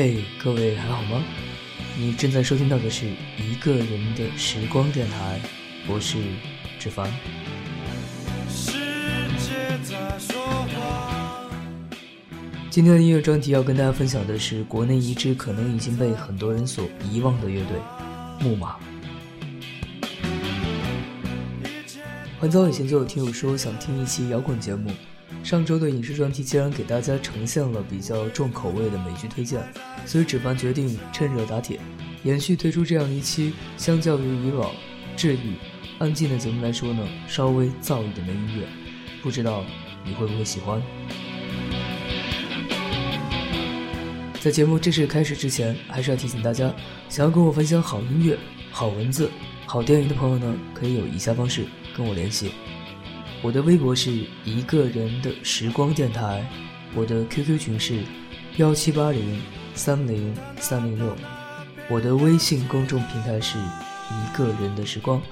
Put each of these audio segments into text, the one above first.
嘿，各位还好吗？你正在收听到的是一个人的时光电台，我是志凡。今天的音乐专题要跟大家分享的是国内一支可能已经被很多人所遗忘的乐队——木马。很早以前就有听友说想听一期摇滚节目。上周的影视专题既然给大家呈现了比较重口味的美剧推荐，所以纸凡决定趁热打铁，延续推出这样一期相较于以往治愈、安静的节目来说呢，稍微燥一点的音乐，不知道你会不会喜欢？在节目正式开始之前，还是要提醒大家，想要跟我分享好音乐、好文字、好电影的朋友呢，可以有以下方式跟我联系。我的微博是一个人的时光电台，我的 QQ 群是幺七八零三零三零六，我的微信公众平台是一个人的时光。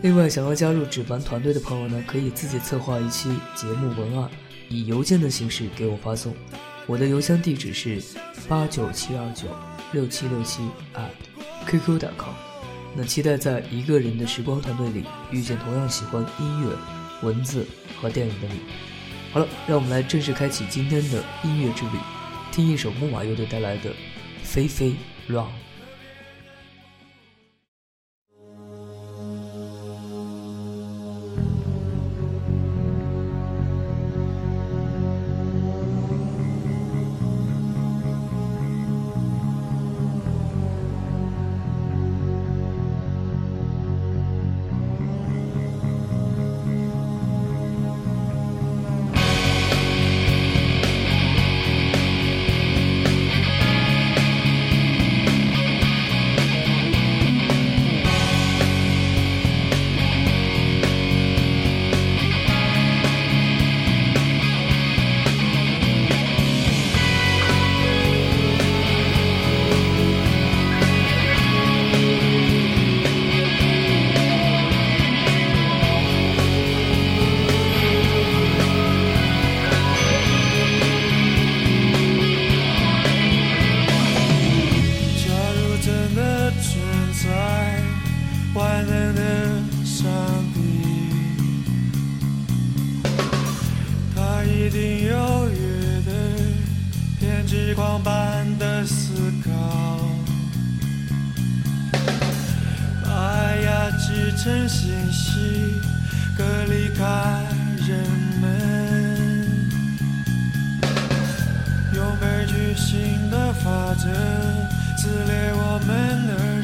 另外，想要加入纸凡团队的朋友呢，可以自己策划一期节目文案，以邮件的形式给我发送。我的邮箱地址是八九七二九六七六七 @QQ.com。那期待在一个人的时光团队里遇见同样喜欢音乐、文字和电影的你。好了，让我们来正式开启今天的音乐之旅，听一首木马乐队带来的《飞飞 Run》。上帝他一定有乐队偏执狂般的思考。把爱压制成信息隔离开人们。用悲剧性的法则撕裂我们的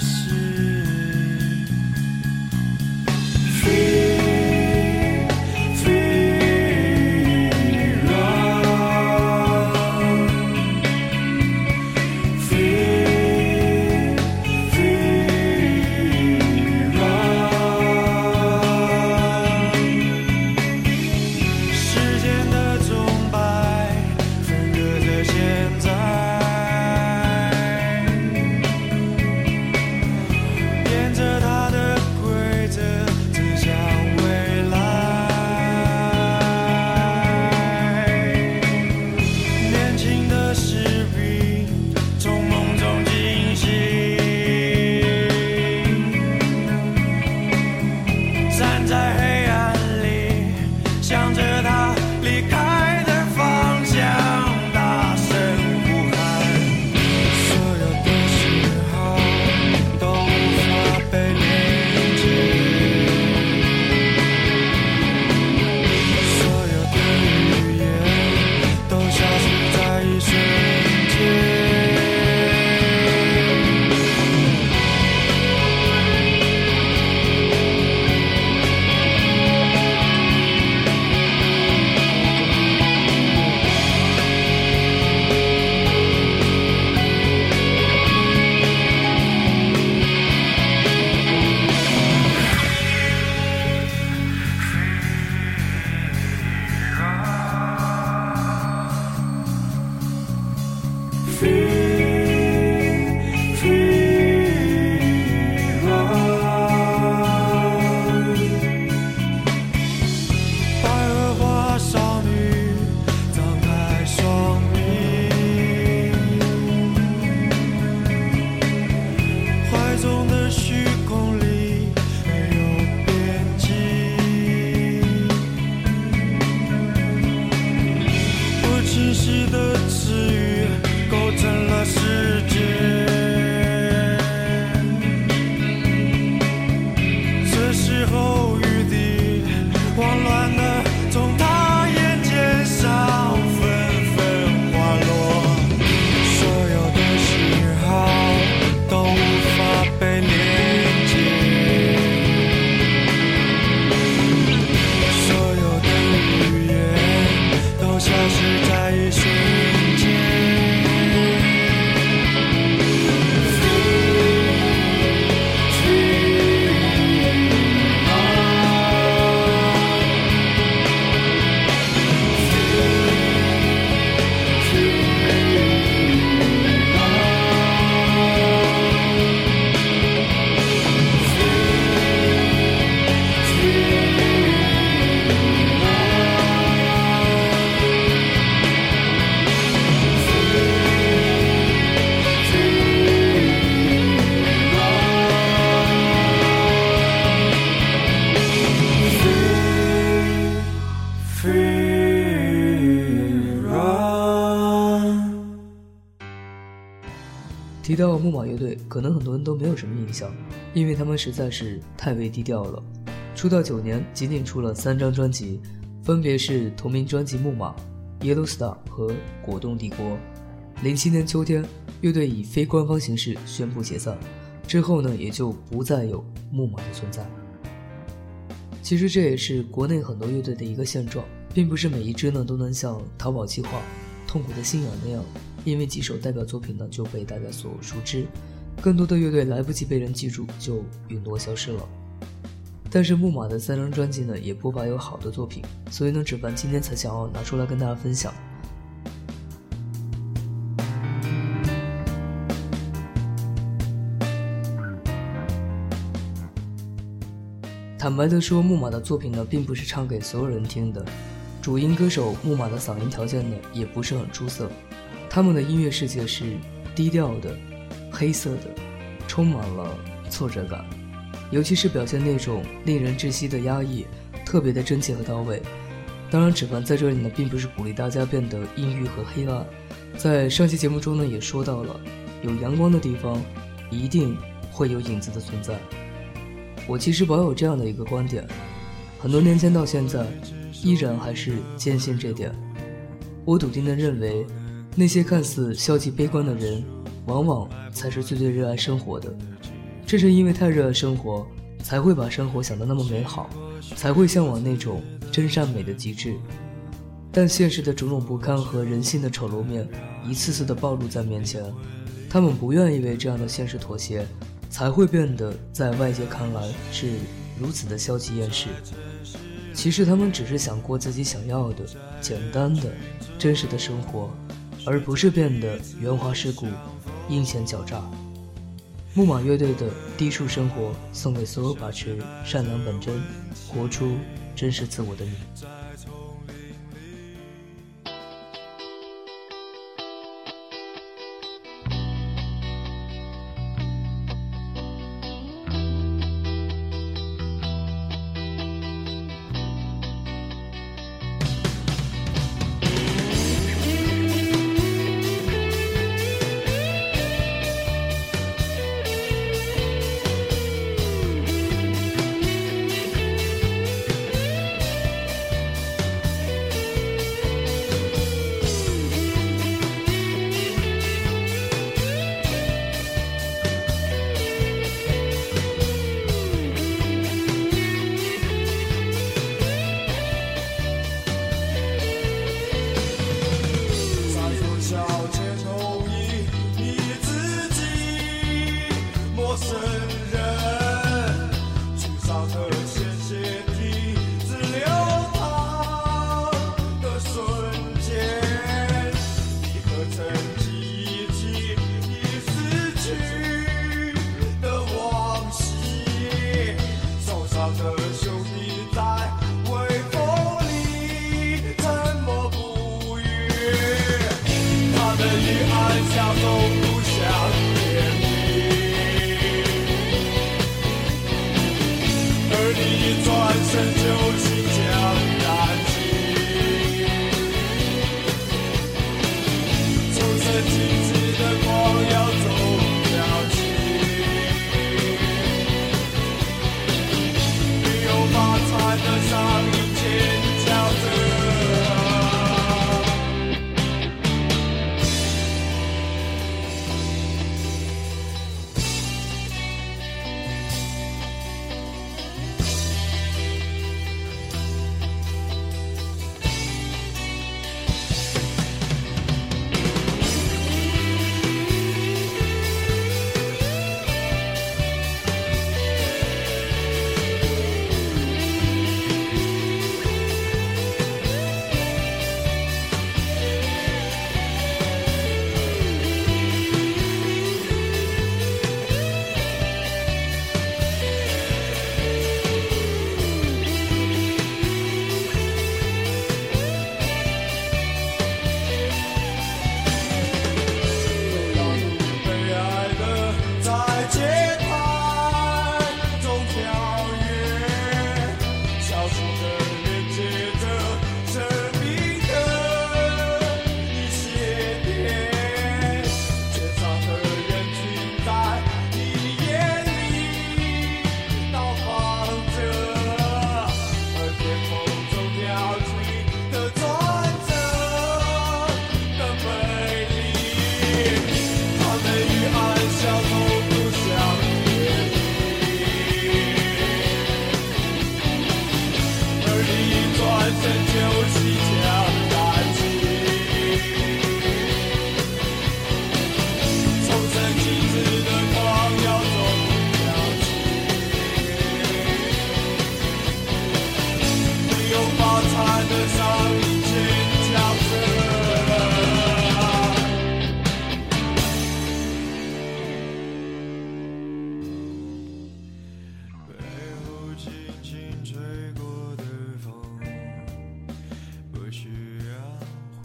木马乐队，可能很多人都没有什么印象，因为他们实在是太为低调了。出道九年，仅仅出了三张专辑，分别是同名专辑《木马》、《Yellow Star》和《果冻帝国》。零七年秋天，乐队以非官方形式宣布解散，之后呢，也就不再有木马的存在。其实这也是国内很多乐队的一个现状，并不是每一支呢都能像《逃跑计划》、《痛苦的信仰》那样，因为几首代表作品呢就被大家所熟知，更多的乐队来不及被人记住就陨落消失了。但是木马的三张专辑呢也不乏有好的作品，所以呢只凡今天才想要拿出来跟大家分享。坦白的说，木马的作品呢，并不是唱给所有人听的。主音歌手木马的嗓音条件呢，也不是很出色。他们的音乐世界是低调的、黑色的，充满了挫折感，尤其是表现那种令人窒息的压抑，特别的真切和到位。当然，指凡在这里呢，并不是鼓励大家变得阴郁和黑暗。在上期节目中呢，也说到了，有阳光的地方，一定会有影子的存在。我其实保有这样的一个观点，很多年前到现在，依然还是坚信这点。我笃定的认为，那些看似消极悲观的人，往往才是最最热爱生活的。正是因为太热爱生活，才会把生活想得那么美好，才会向往那种。真善美的极致，但现实的种种不堪和人性的丑陋面一次次的暴露在面前，他们不愿意为这样的现实妥协，才会变得在外界看来是如此的消极厌世。其实他们只是想过自己想要的简单的、真实的生活，而不是变得圆滑世故、阴险狡诈。木马乐队的《低处生活》送给所有保持善良本真、活出。真实自我的你。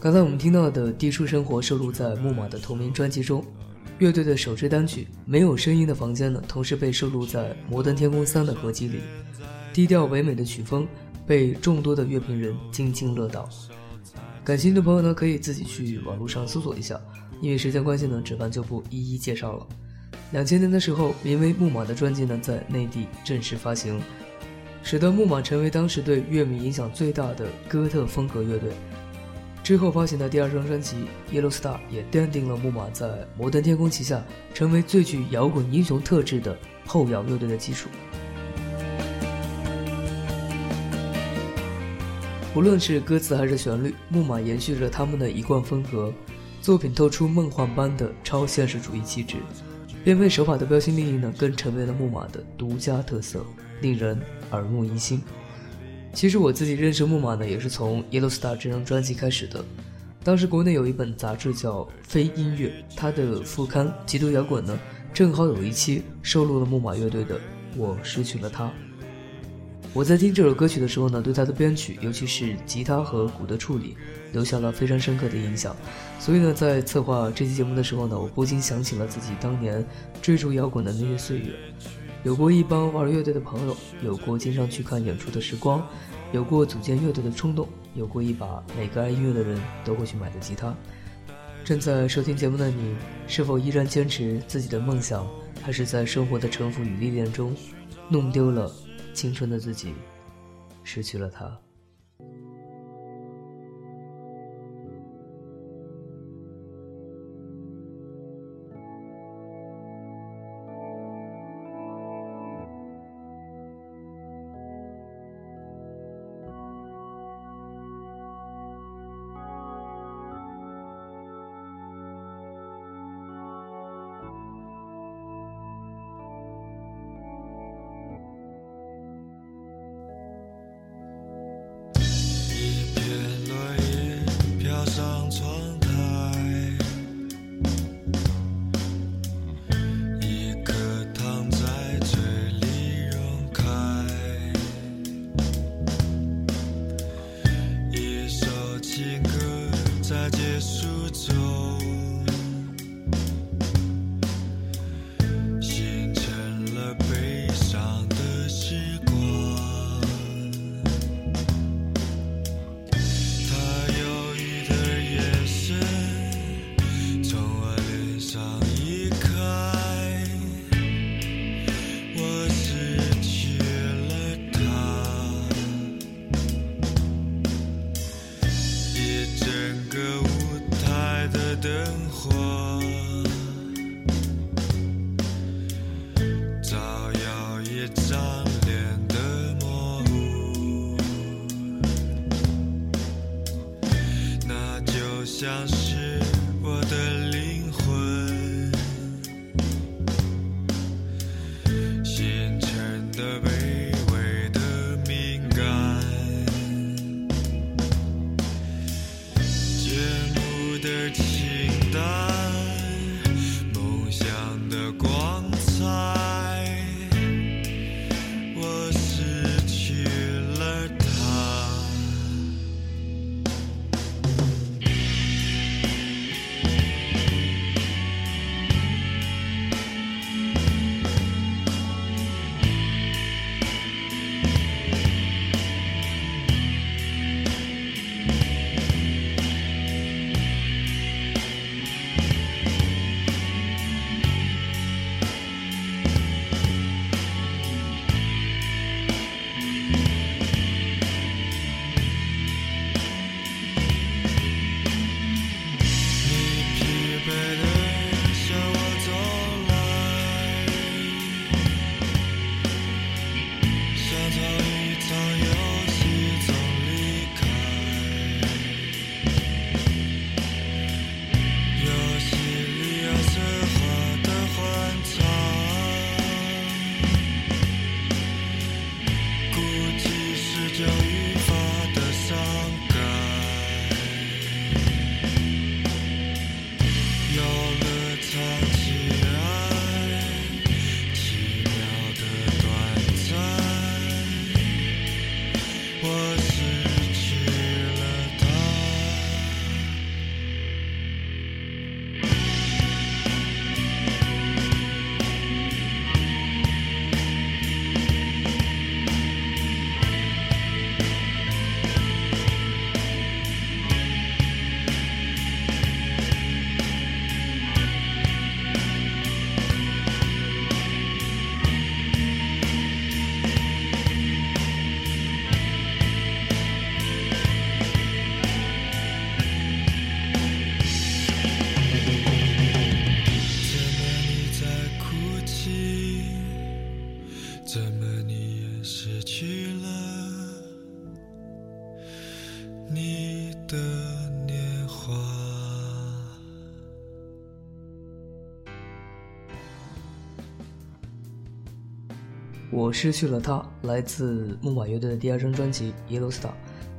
刚才我们听到的《低处生活》收录在木马的同名专辑中，乐队的首支单曲《没有声音的房间》呢，同时被收录在《摩登天空三》的合集里。低调唯美的曲风。被众多的乐评人津津乐道。感兴趣的朋友呢，可以自己去网络上搜索一下。因为时间关系呢，纸凡就不一一介绍了。两千年的时候，名为《木马》的专辑呢，在内地正式发行，使得木马成为当时对乐迷影响最大的哥特风格乐队。之后发行的第二张专辑《Yellow Star》也奠定了木马在摩登天空旗下成为最具摇滚英雄特质的后摇乐队的基础。无论是歌词还是旋律，木马延续着他们的一贯风格。作品透出梦幻般的超现实主义气质，编配手法的标新立异呢，更成为了木马的独家特色，令人耳目一新。其实我自己认识木马呢，也是从《Yellow Star》这张专辑开始的。当时国内有一本杂志叫《非音乐》，它的副刊《极度摇滚》呢，正好有一期收录了木马乐队的《我失去了他》。我在听这首歌曲的时候呢，对它的编曲，尤其是吉他和鼓的处理，留下了非常深刻的印象。所以呢，在策划这期节目的时候呢，我不禁想起了自己当年追逐摇滚的那些岁月，有过一帮玩乐队的朋友，有过经常去看演出的时光，有过组建乐队的冲动，有过一把每个爱音乐的人都会去买的吉他。正在收听节目的你，是否依然坚持自己的梦想，还是在生活的沉浮与历练中，弄丢了？青春的自己，失去了它。the 我失去了他，来自木马乐队的第二张专辑《Yellow Star》，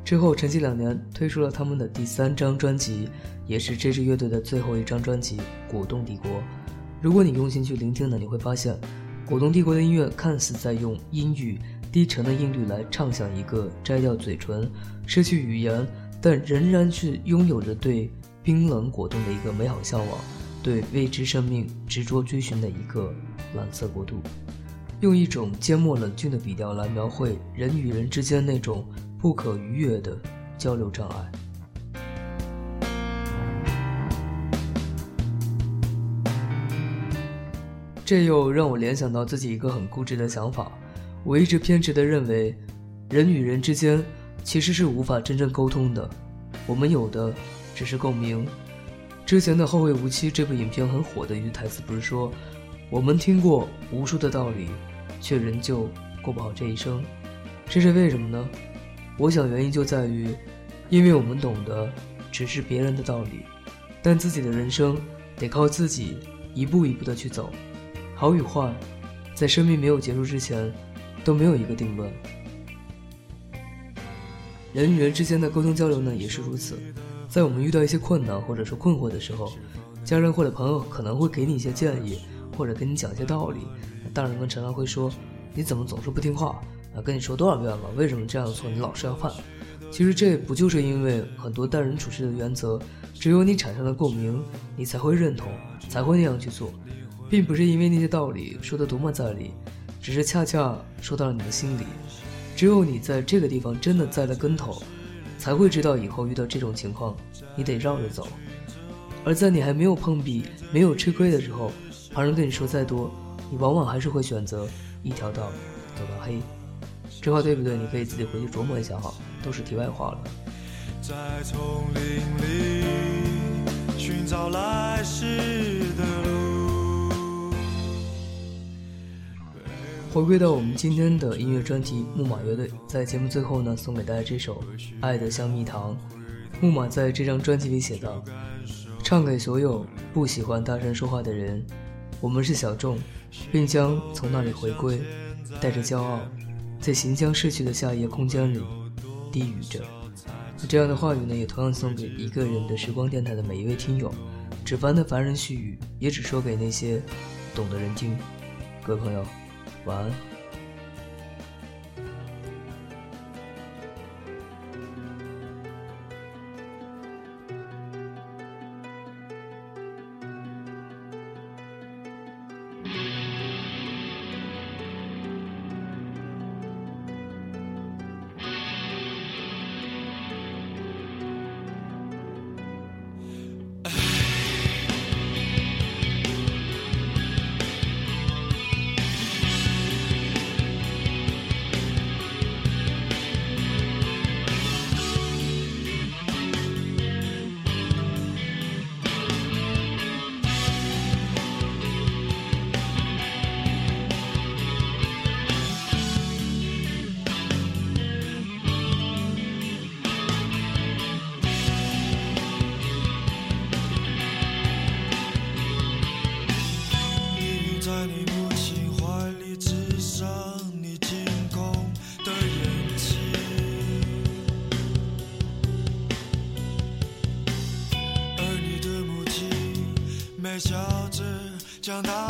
之后沉寂两年，推出了他们的第三张专辑，也是这支乐队的最后一张专辑《果冻帝国》。如果你用心去聆听呢，你会发现，《果冻帝国》的音乐看似在用阴郁、低沉的音律来唱响一个摘掉嘴唇、失去语言，但仍然是拥有着对冰冷果冻的一个美好向往，对未知生命执着追寻的一个蓝色国度。用一种缄默冷峻的笔调来描绘人与人之间那种不可逾越的交流障碍。这又让我联想到自己一个很固执的想法，我一直偏执地认为，人与人之间其实是无法真正沟通的，我们有的只是共鸣。之前的《后会无期》这部影片很火的一句台词不是说，我们听过无数的道理。却仍旧过不好这一生，这是为什么呢？我想原因就在于，因为我们懂得只是别人的道理，但自己的人生得靠自己一步一步的去走。好与坏，在生命没有结束之前，都没有一个定论。人与人之间的沟通交流呢，也是如此。在我们遇到一些困难或者说困惑的时候，家人或者朋友可能会给你一些建议，或者跟你讲一些道理。大人们常常会说：“你怎么总是不听话？啊，跟你说多少遍了？为什么这样做你老是要犯？”其实这不就是因为很多待人处事的原则，只有你产生了共鸣，你才会认同，才会那样去做，并不是因为那些道理说的多么在理，只是恰恰说到了你的心里。只有你在这个地方真的栽了跟头，才会知道以后遇到这种情况，你得绕着走。而在你还没有碰壁、没有吃亏的时候，旁人跟你说再多。你往往还是会选择一条道走到黑，这话对不对？你可以自己回去琢磨一下哈，都是题外话了。在丛林里寻找来时的路。回归到我们今天的音乐专题，木马乐队在节目最后呢，送给大家这首《爱的像蜜糖》。木马在这张专辑里写道：“唱给所有不喜欢大声说话的人，我们是小众。”并将从那里回归，带着骄傲，在行将逝去的夏夜空间里低语着。这样的话语呢，也同样送给一个人的时光电台的每一位听友。只凡的凡人絮语，也只说给那些懂的人听。各位朋友，晚安。将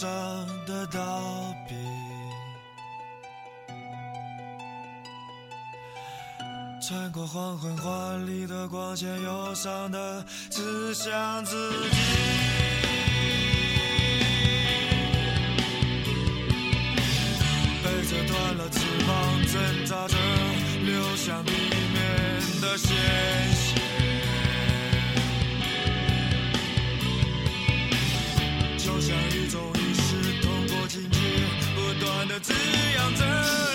上的刀笔。穿过黄昏华丽的光线，忧伤的只想自己。背着断了翅膀，挣扎着流向地面的鲜血。就像一种，的滋养着。